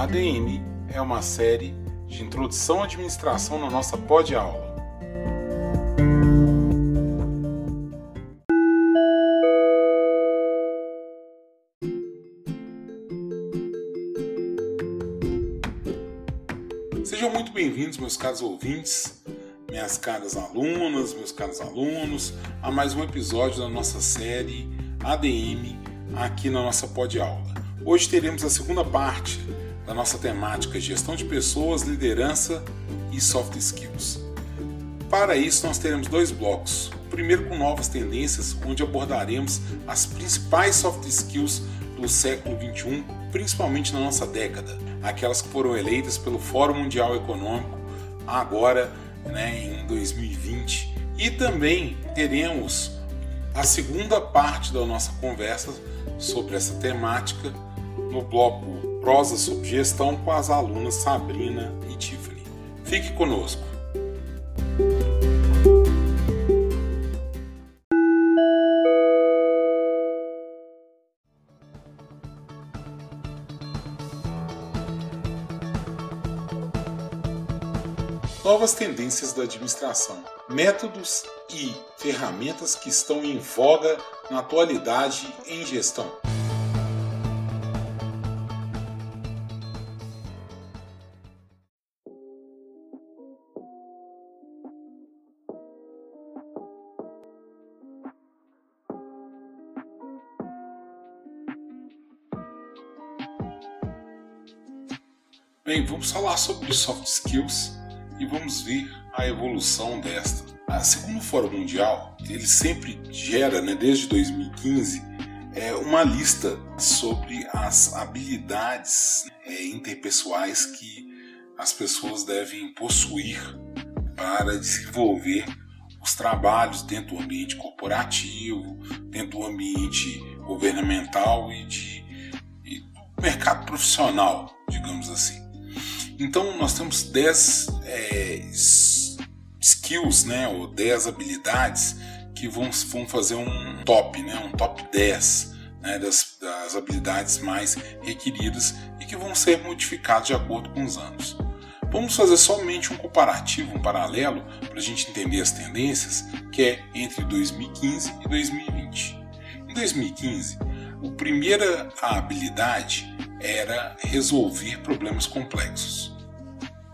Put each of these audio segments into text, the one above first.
ADM é uma série de introdução à administração na nossa pod aula. Sejam muito bem-vindos, meus caros ouvintes, minhas caras alunas, meus caros alunos, a mais um episódio da nossa série ADM aqui na nossa pod aula. Hoje teremos a segunda parte da nossa temática Gestão de Pessoas, Liderança e Soft Skills. Para isso, nós teremos dois blocos. O primeiro com novas tendências, onde abordaremos as principais soft skills do século XXI, principalmente na nossa década, aquelas que foram eleitas pelo Fórum Mundial Econômico agora né, em 2020. E também teremos a segunda parte da nossa conversa sobre essa temática no bloco Prosa sobre Gestão com as alunas Sabrina e Tiffany. Fique conosco. Novas tendências da administração, métodos e ferramentas que estão em voga na atualidade em gestão. Bem, vamos falar sobre soft skills e vamos ver a evolução desta. Ah, segundo o Fórum Mundial, ele sempre gera, né, desde 2015, é, uma lista sobre as habilidades é, interpessoais que as pessoas devem possuir para desenvolver os trabalhos dentro do ambiente corporativo, dentro do ambiente governamental e, de, e do mercado profissional, digamos assim. Então nós temos 10 é, skills, né, ou 10 habilidades que vão, vão fazer um top, né, um top 10 né, das, das habilidades mais requeridas e que vão ser modificadas de acordo com os anos. Vamos fazer somente um comparativo, um paralelo, para a gente entender as tendências, que é entre 2015 e 2020. Em 2015, a primeira habilidade era resolver problemas complexos.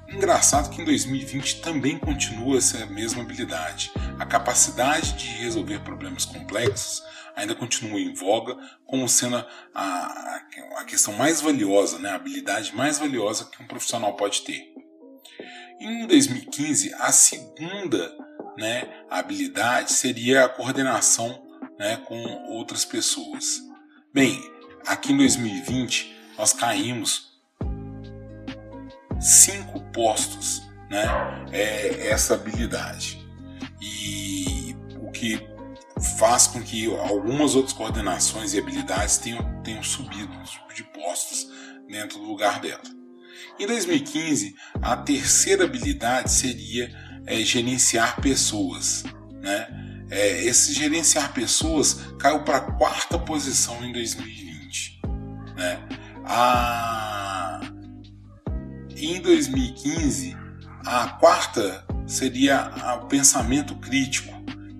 Engraçado que em 2020 também continua essa mesma habilidade. A capacidade de resolver problemas complexos ainda continua em voga, como sendo a, a questão mais valiosa, né? a habilidade mais valiosa que um profissional pode ter. Em 2015, a segunda né, habilidade seria a coordenação né, com outras pessoas. Bem, aqui em 2020 nós caímos cinco postos, né? É essa habilidade e o que faz com que algumas outras coordenações e habilidades tenham, tenham subido de postos dentro do lugar dela. Em 2015, a terceira habilidade seria é, gerenciar pessoas, né? É, esse gerenciar pessoas caiu para a quarta posição em 2020, né? Em 2015, a quarta seria o pensamento crítico,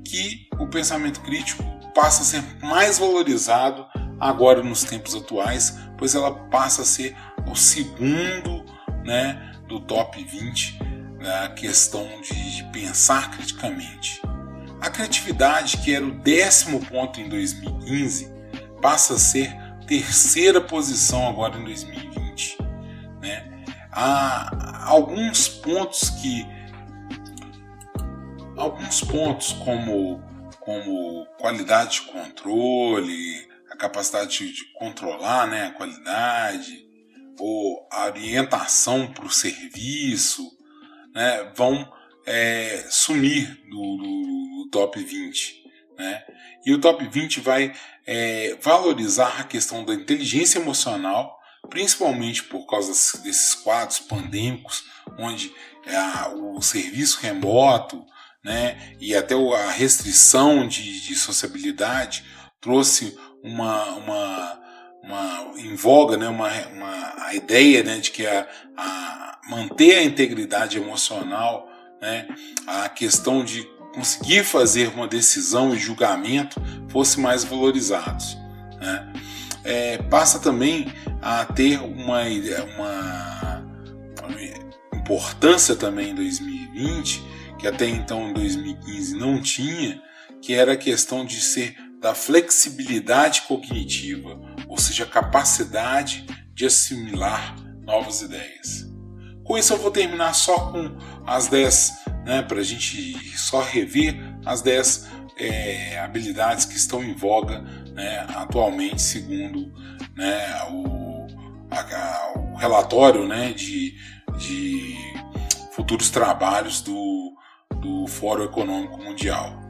que o pensamento crítico passa a ser mais valorizado agora nos tempos atuais, pois ela passa a ser o segundo né, do top 20 na questão de pensar criticamente. A criatividade, que era o décimo ponto em 2015, passa a ser terceira posição agora em 2020. Né? Há alguns pontos que alguns pontos como como qualidade de controle, a capacidade de controlar né, a qualidade, ou a orientação para o serviço, né, vão é, sumir do, do, do top 20. Né? E o top 20 vai é, valorizar a questão da inteligência emocional, principalmente por causa desses quadros pandêmicos, onde é, o serviço remoto né, e até a restrição de, de sociabilidade trouxe uma, uma, uma em voga né, uma, uma, a ideia né, de que a, a manter a integridade emocional, né, a questão de conseguir fazer uma decisão e julgamento fosse mais valorizados. Né? É, passa também a ter uma, uma, importância também em 2020, que até então em 2015 não tinha, que era a questão de ser da flexibilidade cognitiva, ou seja, a capacidade de assimilar novas ideias. Com isso eu vou terminar só com as 10, né, para a gente só rever as 10 é, habilidades que estão em voga né, atualmente, segundo né, o, a, o, relatório né, de, de futuros trabalhos do, do Fórum Econômico Mundial.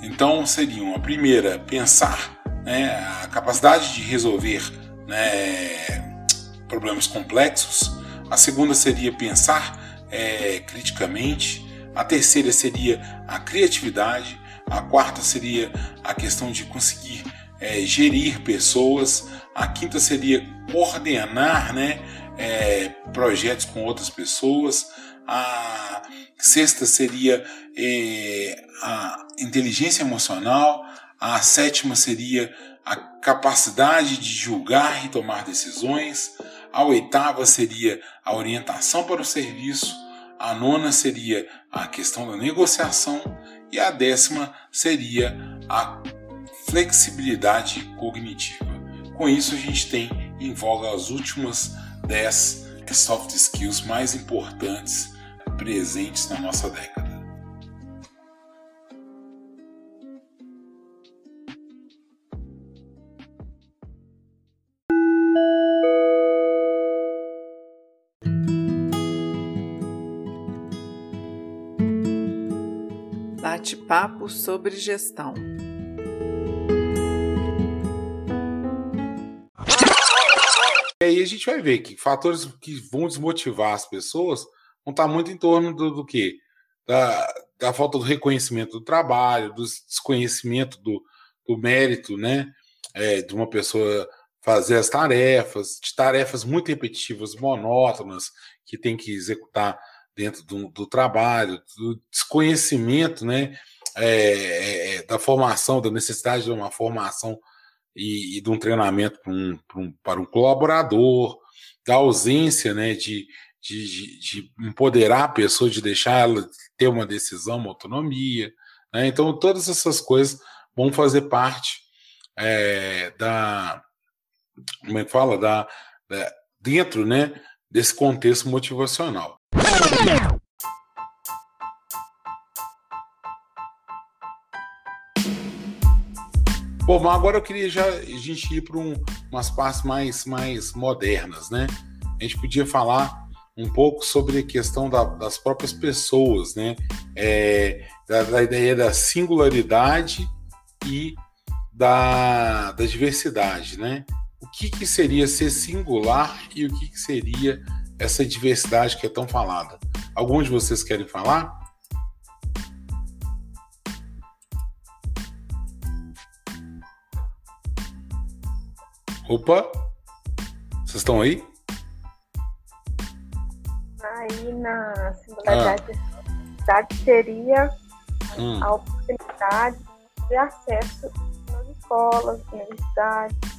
Então seriam a primeira, pensar né, a capacidade de resolver né, problemas complexos. A segunda seria pensar é, criticamente. A terceira seria a criatividade. A quarta seria a questão de conseguir é, gerir pessoas. A quinta seria coordenar né, é, projetos com outras pessoas. A sexta seria é, a inteligência emocional. A sétima seria a capacidade de julgar e tomar decisões. A oitava seria a orientação para o serviço. A nona seria a questão da negociação. E a décima seria a flexibilidade cognitiva. Com isso, a gente tem em voga as últimas 10 soft skills mais importantes presentes na nossa década. Bate-papo sobre gestão. E aí a gente vai ver que fatores que vão desmotivar as pessoas vão estar muito em torno do, do quê? Da, da falta do reconhecimento do trabalho, do desconhecimento do, do mérito, né? É, de uma pessoa fazer as tarefas, de tarefas muito repetitivas, monótonas, que tem que executar dentro do, do trabalho, do desconhecimento, né? É, é, é da formação, da necessidade de uma formação e, e de um treinamento para um, para um, para um colaborador, da ausência né, de, de, de, empoderar a pessoa, de deixar ela ter uma decisão, uma autonomia. Né? Então, todas essas coisas vão fazer parte é, da. Como é que fala? Da, da, dentro né, desse contexto motivacional. Bom, agora eu queria já a gente ir para um, umas partes mais, mais modernas, né? A gente podia falar um pouco sobre a questão da, das próprias pessoas, né? É, da, da, ideia da singularidade e da, da diversidade, né? O que, que seria ser singular e o que, que seria essa diversidade que é tão falada? Alguns de vocês querem falar? Opa! Vocês estão aí? Aí na singularidade ah. seria hum. a oportunidade de acesso nas escolas, universidades.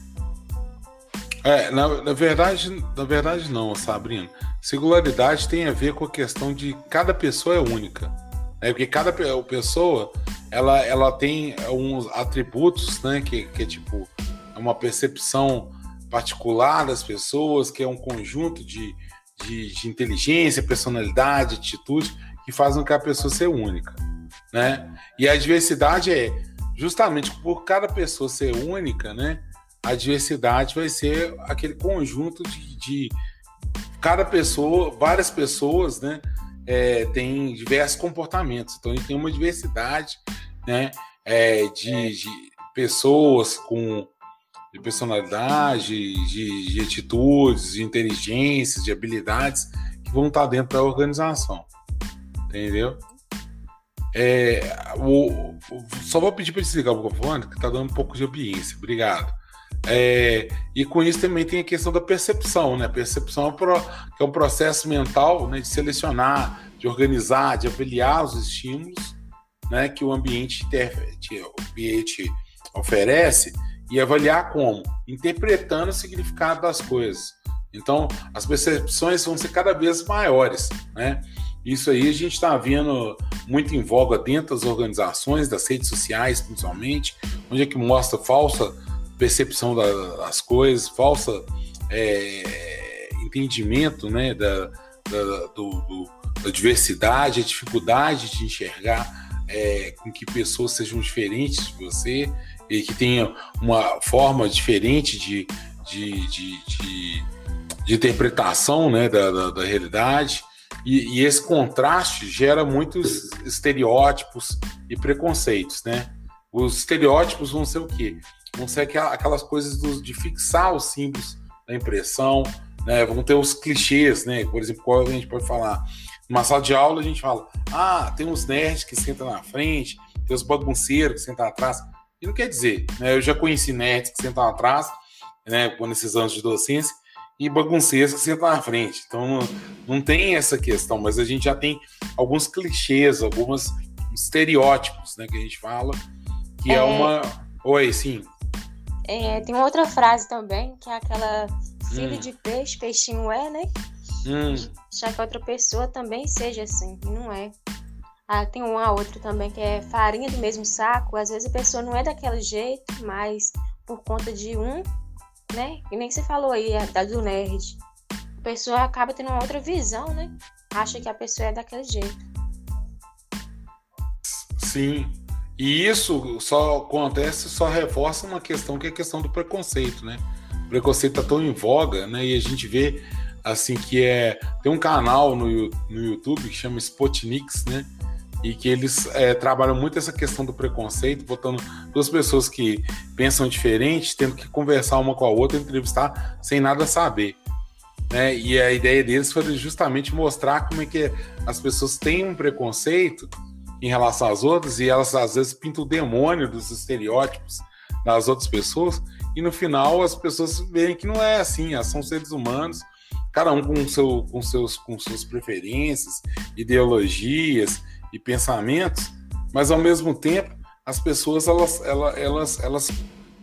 É, na, na, verdade, na verdade não, Sabrina. Singularidade tem a ver com a questão de cada pessoa é única. Né? Porque cada pessoa ela, ela tem uns atributos, né? Que, que é tipo uma percepção particular das pessoas, que é um conjunto de, de, de inteligência, personalidade, atitude, que fazem com que a pessoa seja única. Né? E a diversidade é justamente por cada pessoa ser única, né? A diversidade vai ser aquele conjunto de, de cada pessoa, várias pessoas, né? É, tem diversos comportamentos. Então, a gente tem uma diversidade, né? É, de, de pessoas com de personalidade, de, de atitudes, de inteligências, de habilidades que vão estar dentro da organização. Entendeu? É, o, só vou pedir para desligar o microfone, que está dando um pouco de ambiência. Obrigado. É, e com isso também tem a questão da percepção, né? Percepção é que é um processo mental né, de selecionar, de organizar, de avaliar os estímulos né, que o ambiente, o ambiente oferece e avaliar como? Interpretando o significado das coisas. Então, as percepções vão ser cada vez maiores, né? Isso aí a gente está vendo muito em voga dentro das organizações, das redes sociais, principalmente, onde é que mostra falsa percepção das coisas, falsa é, entendimento né, da, da, do, do, da diversidade, a dificuldade de enxergar é, com que pessoas sejam diferentes de você e que tenham uma forma diferente de, de, de, de, de interpretação né, da, da, da realidade. E, e, esse contraste gera muitos estereótipos e preconceitos, né? Os estereótipos vão ser o quê? Vão ser aquelas coisas de fixar os símbolos da impressão, né? Vão ter os clichês, né? Por exemplo, qual a gente pode falar? Numa sala de aula a gente fala, ah, tem uns nerds que sentam na frente, tem os bagunceiros que sentam atrás. E não quer dizer, né? Eu já conheci nerds que sentam atrás, né? Nesses anos de docência, e bagunceiros que sentam na frente. Então não, não tem essa questão, mas a gente já tem alguns clichês, alguns estereótipos, né? Que a gente fala, que é, é uma. Oi, sim. É, tem outra frase também, que é aquela filho hum. de peixe, peixinho é, né? Hum. Já que outra pessoa também seja assim, e não é. Ah, tem uma outra também que é farinha do mesmo saco. Às vezes a pessoa não é daquele jeito, mas por conta de um né? E nem você falou aí da do nerd. A pessoa acaba tendo uma outra visão, né? Acha que a pessoa é daquele jeito. Sim. E isso só acontece, só reforça uma questão que é a questão do preconceito, né? O preconceito tá tão em voga, né? E a gente vê assim que é tem um canal no, no YouTube que chama Spotniks, né? e que eles é, trabalham muito essa questão do preconceito, botando duas pessoas que pensam diferente, tendo que conversar uma com a outra, entrevistar sem nada saber. Né? E a ideia deles foi justamente mostrar como é que as pessoas têm um preconceito em relação às outras e elas às vezes pintam o demônio dos estereótipos das outras pessoas e no final as pessoas veem que não é assim, elas são seres humanos, cada um com, seu, com, seus, com suas preferências, ideologias, e pensamentos, mas ao mesmo tempo as pessoas elas, elas, elas, elas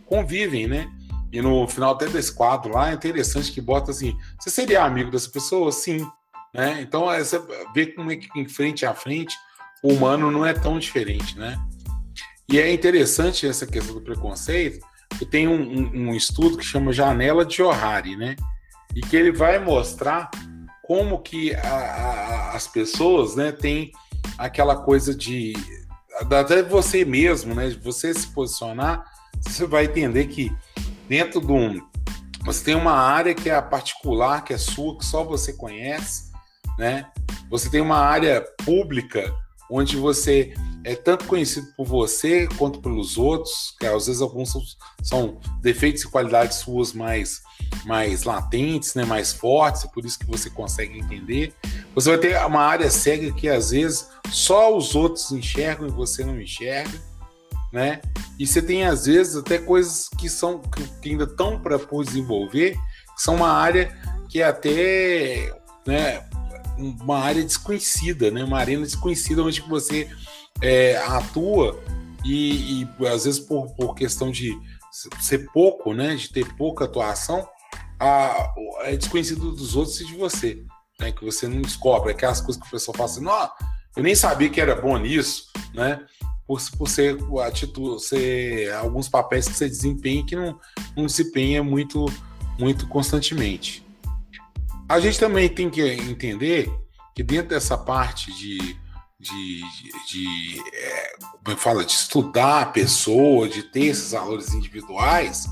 convivem, né? E no final até desse quadro lá é interessante que bota assim: você seria amigo dessa pessoa? Sim. Né? Então você vê como é que em frente a frente o humano não é tão diferente, né? E é interessante essa questão do preconceito, que tem um, um, um estudo que chama Janela de Johari, né? E que ele vai mostrar como que a, a, as pessoas né, têm aquela coisa de até você mesmo, né? De você se posicionar, você vai entender que dentro de um você tem uma área que é a particular, que é sua, que só você conhece, né? Você tem uma área pública onde você é tanto conhecido por você quanto pelos outros, que às vezes alguns são, são defeitos e qualidades suas mais mais latentes, né, mais fortes, por isso que você consegue entender. Você vai ter uma área cega que às vezes só os outros enxergam e você não enxerga, né? E você tem às vezes até coisas que são que ainda estão para desenvolver, que são uma área que é até, né, uma área desconhecida, né? Uma arena desconhecida onde você é, atua e, e, às vezes por, por questão de ser pouco, né, de ter pouca atuação, a, é desconhecido dos outros e de você, né, que você não descobre, aquelas coisas que o pessoal fala assim, não, eu nem sabia que era bom nisso, né, por, por ser, atitude, ser alguns papéis que você desempenha que não, não desempenha muito, muito constantemente. A gente também tem que entender que dentro dessa parte de de, de, de é, fala, de estudar a pessoa, de ter esses valores individuais,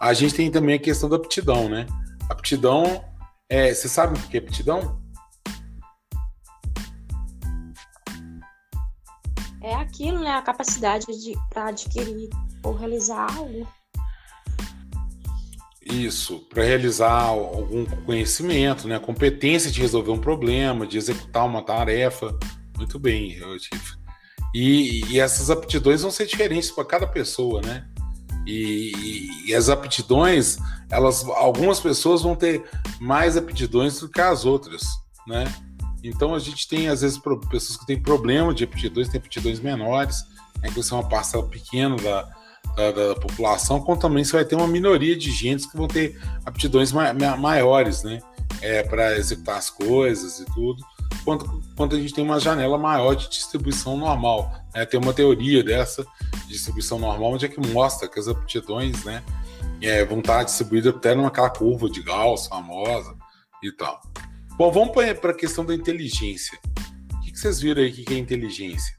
a gente tem também a questão da aptidão, né? Aptidão, é, você sabe o que é aptidão? É aquilo, né? A capacidade de para adquirir ou realizar algo. Isso, para realizar algum conhecimento, né? Competência de resolver um problema, de executar uma tarefa. Muito bem, eu tive. E, e essas aptidões vão ser diferentes para cada pessoa, né? E, e, e, as aptidões, elas, algumas pessoas vão ter mais aptidões do que as outras, né? Então a gente tem às vezes pessoas que têm problema de aptidões, têm aptidões menores, né, que são uma parcela pequena da, da, da, população, como também você vai ter uma minoria de gente que vão ter aptidões ma maiores, né? É, para executar as coisas e tudo, quanto, quanto a gente tem uma janela maior de distribuição normal. Né? Tem uma teoria dessa distribuição normal, onde é que mostra que as aptidões né, é, vão estar distribuídas até naquela curva de Gauss famosa e tal. Bom, vamos para a questão da inteligência. O que, que vocês viram aí que é inteligência?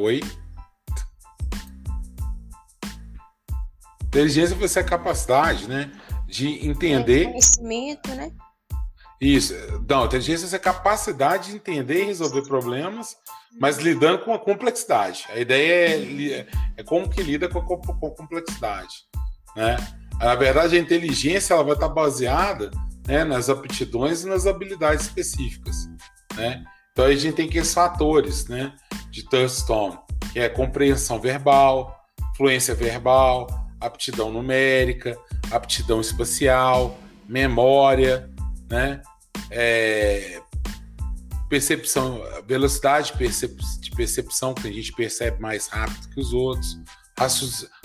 Oi? Inteligência vai ser a capacidade, né? De entender. É, conhecimento, né? Isso. Não, inteligência é a capacidade de entender e resolver problemas, mas lidando com a complexidade. A ideia é, é como que lida com a, com a, complexidade. Né? Na verdade, a inteligência ela vai estar baseada né, nas aptidões e nas habilidades específicas. Né? Então a gente tem aqueles fatores né, de Thurston, que é compreensão verbal, fluência verbal, aptidão numérica, aptidão espacial, memória, né? É, percepção, velocidade de percepção, que a gente percebe mais rápido que os outros,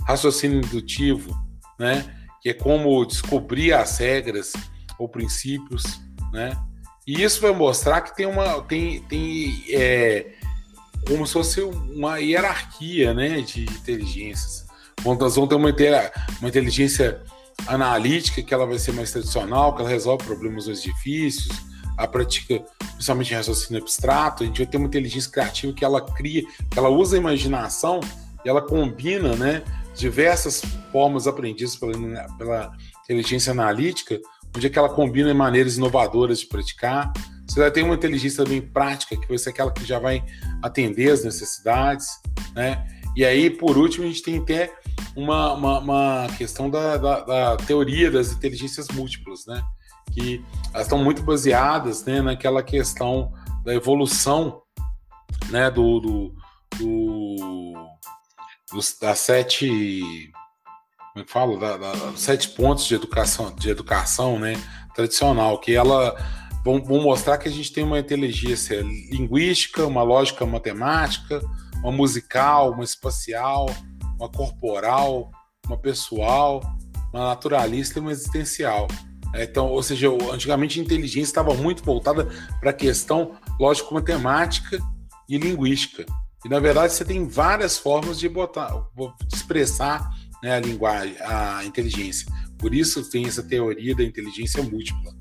raciocínio indutivo, né? Que é como descobrir as regras ou princípios, né? E isso vai mostrar que tem uma tem, tem é, como se fosse uma hierarquia, né, de inteligências. Nós vamos ter uma, uma inteligência analítica, que ela vai ser mais tradicional, que ela resolve problemas mais difíceis, a prática, principalmente em raciocínio abstrato, a gente vai ter uma inteligência criativa que ela cria, que ela usa a imaginação e ela combina, né, diversas formas aprendidas pela, pela inteligência analítica, onde é que ela combina maneiras inovadoras de praticar. Você vai ter uma inteligência também prática, que vai ser aquela que já vai atender as necessidades, né? E aí, por último, a gente tem até uma, uma, uma questão da, da, da, teoria das inteligências múltiplas, né? Que elas estão muito baseadas né, naquela questão da evolução né, do, do, do dos, das sete como é que falo da, da, sete pontos de educação de educação né tradicional que ela vão, vão, mostrar que a gente tem uma inteligência linguística uma lógica matemática uma musical uma espacial uma corporal, uma pessoal, uma naturalista e uma existencial. É, então, ou seja, antigamente a inteligência estava muito voltada para a questão lógico-matemática e linguística. E na verdade você tem várias formas de botar, de expressar né, a linguagem, a inteligência. Por isso tem essa teoria da inteligência múltipla.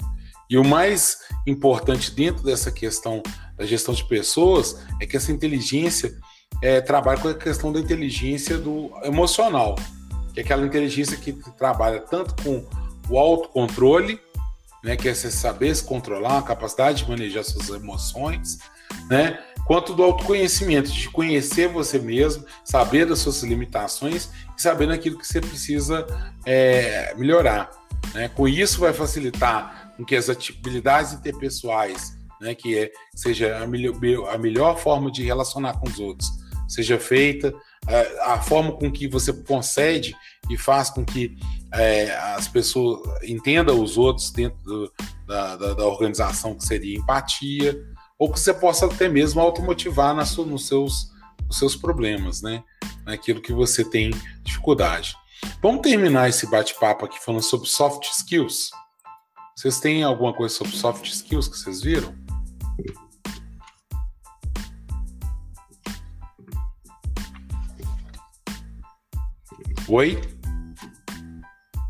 E o mais importante dentro dessa questão da gestão de pessoas é que essa inteligência é, trabalha com a questão da inteligência do emocional, que é aquela inteligência que trabalha tanto com o autocontrole, né, que é você saber se controlar, a capacidade de manejar suas emoções, né, quanto do autoconhecimento, de conhecer você mesmo, saber das suas limitações saber naquilo que você precisa é, melhorar. Né? Com isso vai facilitar com que as atividades interpessoais, né, que é, seja a melhor, a melhor forma de relacionar com os outros, seja feita, é, a forma com que você concede e faz com que é, as pessoas entendam os outros dentro do, da, da, da, organização, que seria empatia, ou que você possa até mesmo automotivar na sua, nos, seus, nos seus problemas, né? naquilo que você tem dificuldade. Vamos terminar esse bate-papo aqui falando sobre soft skills. Vocês têm alguma coisa sobre soft skills que vocês viram? Oi?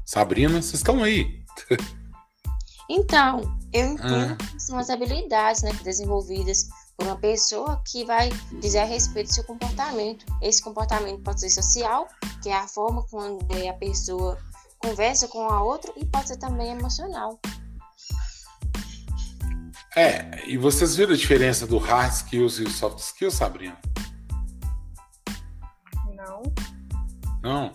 Sabrina, vocês estão aí. Então, eu entendo ah. que são as habilidades né, desenvolvidas uma pessoa que vai dizer a respeito do seu comportamento. Esse comportamento pode ser social, que é a forma como a pessoa conversa com a outra, e pode ser também emocional. É, e vocês viram a diferença do hard skills e soft skills, Sabrina? Não. Não?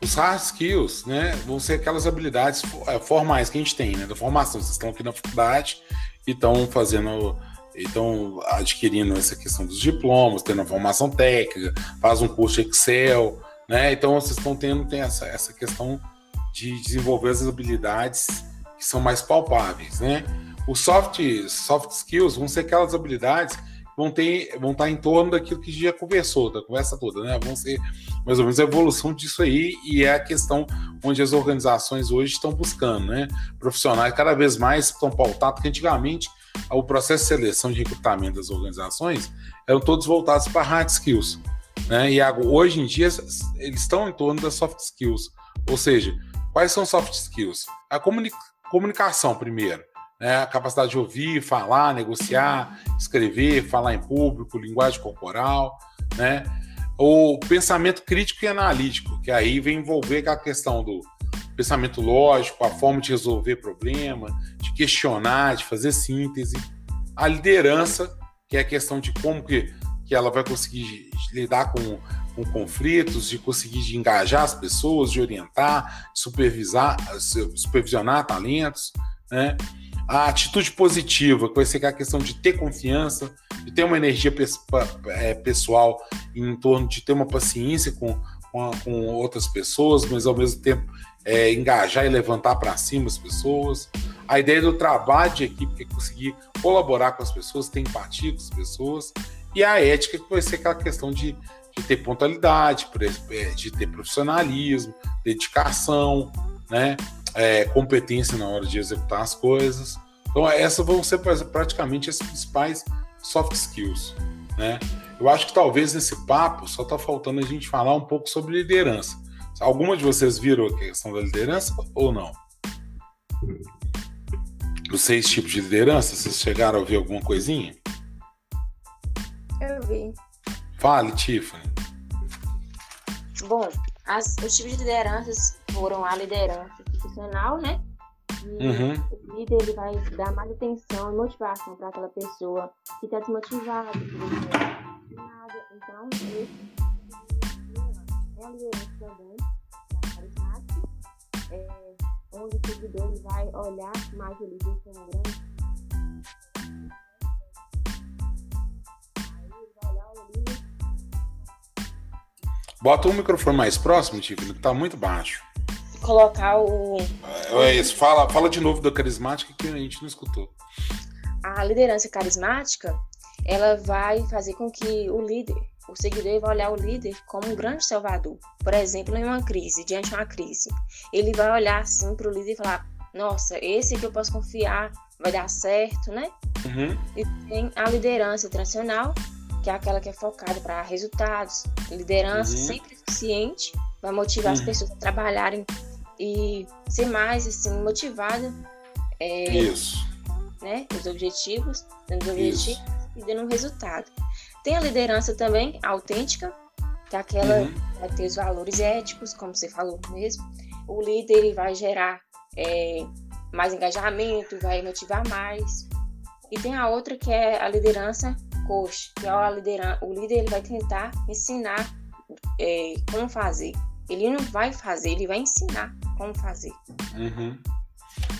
Os hard skills, né, vão ser aquelas habilidades é, formais que a gente tem, né, da formação. Vocês estão aqui na faculdade que estão fazendo estão adquirindo essa questão dos diplomas, tendo a formação técnica, faz um curso Excel, né? Então vocês estão tendo tem essa, essa questão de desenvolver as habilidades que são mais palpáveis, né? Os soft, soft skills vão ser aquelas habilidades vão, ter, vão estar em torno daquilo que já conversou, da conversa toda, né? Vão ser mais ou menos a evolução disso aí e é a questão onde as organizações hoje estão buscando, né? Profissionais cada vez mais estão pautados, porque antigamente o processo de seleção de recrutamento das organizações eram todos voltados para hard skills, né? E hoje em dia eles estão em torno das soft skills, ou seja, quais são soft skills? A comuni comunicação primeiro, né? A capacidade de ouvir, falar, negociar, escrever, falar em público, linguagem corporal, né? O pensamento crítico e analítico, que aí vem envolver a questão do pensamento lógico, a forma de resolver problema, de questionar, de fazer síntese. A liderança, que é a questão de como que, que ela vai conseguir lidar com, com conflitos, de conseguir de engajar as pessoas, de orientar, supervisar, supervisionar talentos, né? A atitude positiva, que vai ser a questão de ter confiança, de ter uma energia é, pessoal em torno de ter uma paciência com, com, com outras pessoas, mas ao mesmo tempo é, engajar e levantar para cima as pessoas. A ideia do trabalho de equipe, que é conseguir colaborar com as pessoas, ter empatia com as pessoas. E a ética, que vai ser aquela questão de, de ter pontualidade, é, de ter profissionalismo, dedicação, né? É, competência na hora de executar as coisas. Então, essas vão ser praticamente as principais soft skills. Né? Eu acho que talvez nesse papo só está faltando a gente falar um pouco sobre liderança. Alguma de vocês viram a questão da liderança ou não? Os seis tipos de liderança, vocês chegaram a ouvir alguma coisinha? Eu vi. Fale, Tiffany. Bom, as, os tipos de lideranças foram a liderança institucional, né? E uhum. o líder ele vai dar mais atenção e motivação para aquela pessoa que está desmotivada, que não nada. Então, esse é a liderança também, é carismática, é, onde o seguidor vai olhar mais o líder como grande. Aí ele vai olhar o líder. Bota o microfone mais próximo, Tiffany, que tá muito baixo. Colocar o. É isso, fala, fala de novo da carismática que a gente não escutou. A liderança carismática, ela vai fazer com que o líder o seguidor vai olhar o líder como um grande salvador. Por exemplo, em uma crise, diante de uma crise, ele vai olhar assim para o líder e falar: Nossa, esse que eu posso confiar, vai dar certo, né? Uhum. E tem a liderança tradicional, que é aquela que é focada para resultados. Liderança uhum. sempre eficiente, vai motivar uhum. as pessoas a trabalharem e ser mais assim motivada. É, Isso. Né, os objetivos, dando os objetivos e dando um resultado. Tem a liderança também autêntica, que é aquela uhum. que vai ter os valores éticos, como você falou mesmo. O líder ele vai gerar é, mais engajamento, vai motivar mais. E tem a outra que é a liderança coach, que é a liderança, o líder ele vai tentar ensinar é, como fazer. Ele não vai fazer, ele vai ensinar como fazer. Uhum.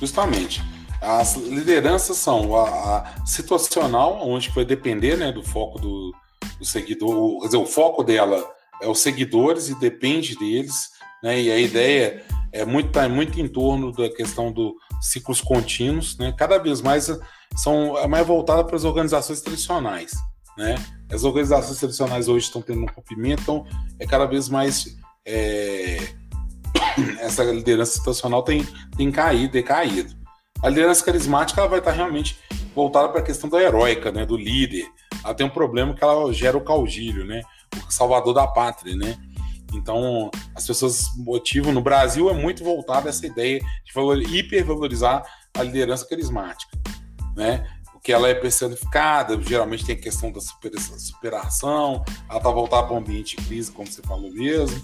Justamente. As lideranças são a, a, situacional, onde vai depender né, do foco do, do seguidor, quer dizer, o foco dela é os seguidores e depende deles, né, e a ideia é muito, tá muito em torno da questão dos ciclos contínuos, né, cada vez mais são é mais voltada para as organizações tradicionais. Né? As organizações tradicionais hoje estão tendo um rompimento, então é cada vez mais é, essa liderança situacional tem, tem caído, decaído. A liderança carismática ela vai estar realmente voltada para a questão da heróica, né, do líder. Ela tem um problema que ela gera o caudilho, né, o salvador da pátria, né. Então, as pessoas motivam. No Brasil é muito voltada essa ideia de valor, hipervalorizar a liderança carismática, né? Porque ela é personificada, geralmente tem a questão da superação, ela está voltada para um ambiente de crise, como você falou mesmo,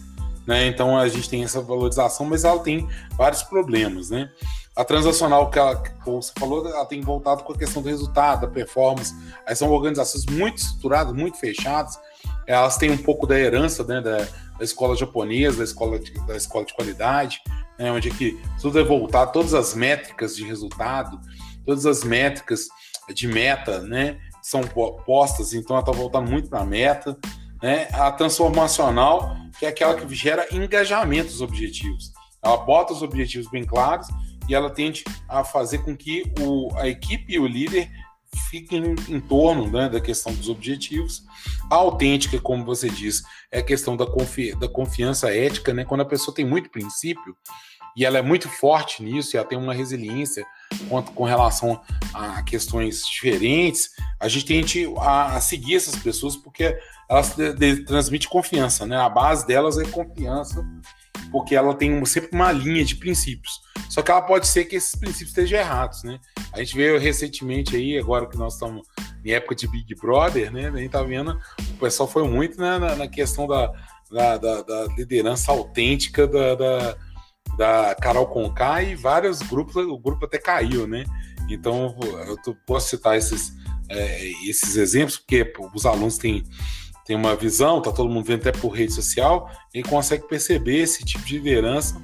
né? Então a gente tem essa valorização, mas ela tem vários problemas, né? A transacional que, ela, você falou, ela tem voltado com a questão do resultado, da performance. Aí são organizações muito estruturadas, muito fechadas. Elas têm um pouco da herança né, da, da escola japonesa, da escola de, da escola de qualidade, né, onde é que tudo é voltado, todas as métricas de resultado, todas as métricas de meta, né? São postas, então ela está voltando muito para a meta. Né? A transformacional, que é aquela que gera engajamento dos objetivos. Ela bota os objetivos bem claros e ela tende a fazer com que o, a equipe e o líder fiquem em torno né, da questão dos objetivos. A autêntica, como você diz, é a questão da, confi da confiança ética, né? Quando a pessoa tem muito princípio e ela é muito forte nisso, e ela tem uma resiliência quanto com relação a questões diferentes, a gente tende a, a seguir essas pessoas porque elas transmitem confiança, né? A base delas é confiança, porque ela tem sempre uma linha de princípios. Só que ela pode ser que esses princípios estejam errados, né? A gente veio recentemente aí, agora que nós estamos em época de Big Brother, né? A gente tá vendo, o pessoal foi muito né, na, na questão da, da, da, da, liderança autêntica da, da, da Carol Conká e vários grupos, o grupo até caiu, né? Então, eu posso citar esses, é, esses exemplos, porque os alunos têm tem uma visão, tá todo mundo vendo até por rede social, e consegue perceber esse tipo de liderança.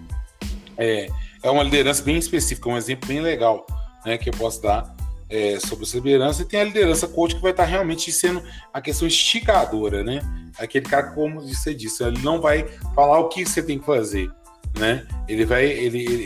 É, é uma liderança bem específica, um exemplo bem legal né, que eu posso dar é, sobre essa liderança. E tem a liderança coach que vai estar realmente sendo a questão estigadora, né? Aquele cara, como você disse, ele não vai falar o que você tem que fazer. Né? Ele vai, ele, ele,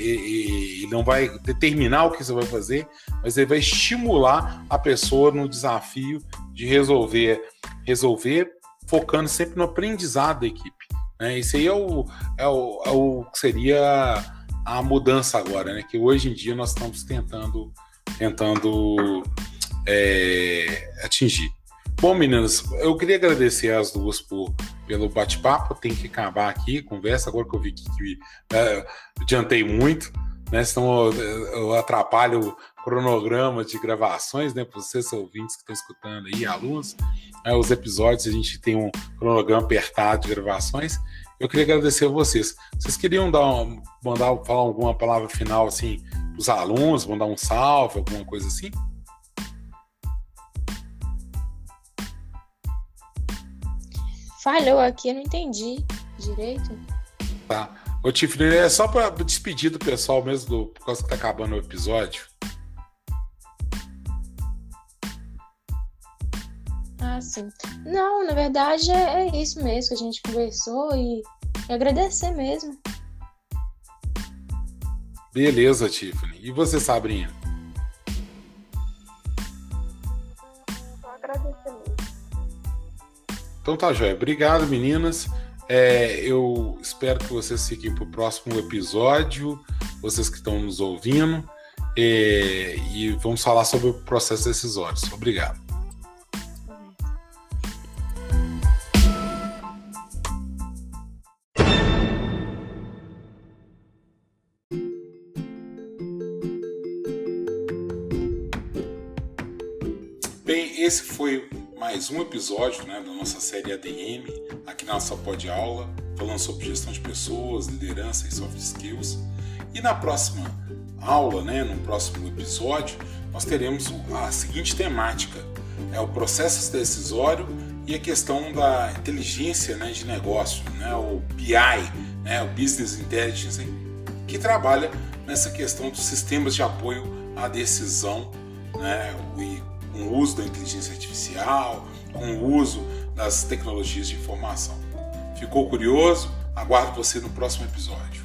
ele, não vai determinar o que você vai fazer, mas ele vai estimular a pessoa no desafio de resolver, resolver focando sempre no aprendizado da equipe. Né? Isso aí é o, é o, é o que seria a mudança agora, né? Que hoje em dia nós estamos tentando, tentando é, atingir. Bom, meninas, eu queria agradecer as duas por, pelo bate-papo. Tem que acabar aqui, conversa. Agora que eu vi que, que é, adiantei muito, né? Senão eu, eu atrapalho o cronograma de gravações, né? Para vocês ouvintes que estão escutando aí, alunos né, os episódios, a gente tem um cronograma apertado de gravações. Eu queria agradecer a vocês. Vocês queriam dar mandar falar alguma palavra final assim para os alunos, mandar um salve, alguma coisa assim? Falhou aqui, eu não entendi direito. Tá. Ô, Tiffany, é só para despedir do pessoal mesmo, do, por causa que tá acabando o episódio. Ah, sim. Não, na verdade é, é isso mesmo que a gente conversou e, e agradecer mesmo. Beleza, Tiffany. E você, Sabrinha? Então tá, Joia. Obrigado, meninas. É, eu espero que vocês fiquem para o próximo episódio, vocês que estão nos ouvindo, é, e vamos falar sobre o processo decisório. Obrigado. esse foi mais um episódio né, da nossa série ADM, aqui na nossa pod aula, falando sobre gestão de pessoas, liderança e soft skills. E na próxima aula, né, no próximo episódio, nós teremos a seguinte temática: é o processo decisório e a questão da inteligência né, de negócio, né, o BI, né, o Business Intelligence, que trabalha nessa questão dos sistemas de apoio à decisão né, com o uso da inteligência artificial, com o uso das tecnologias de informação. Ficou curioso? Aguardo você no próximo episódio.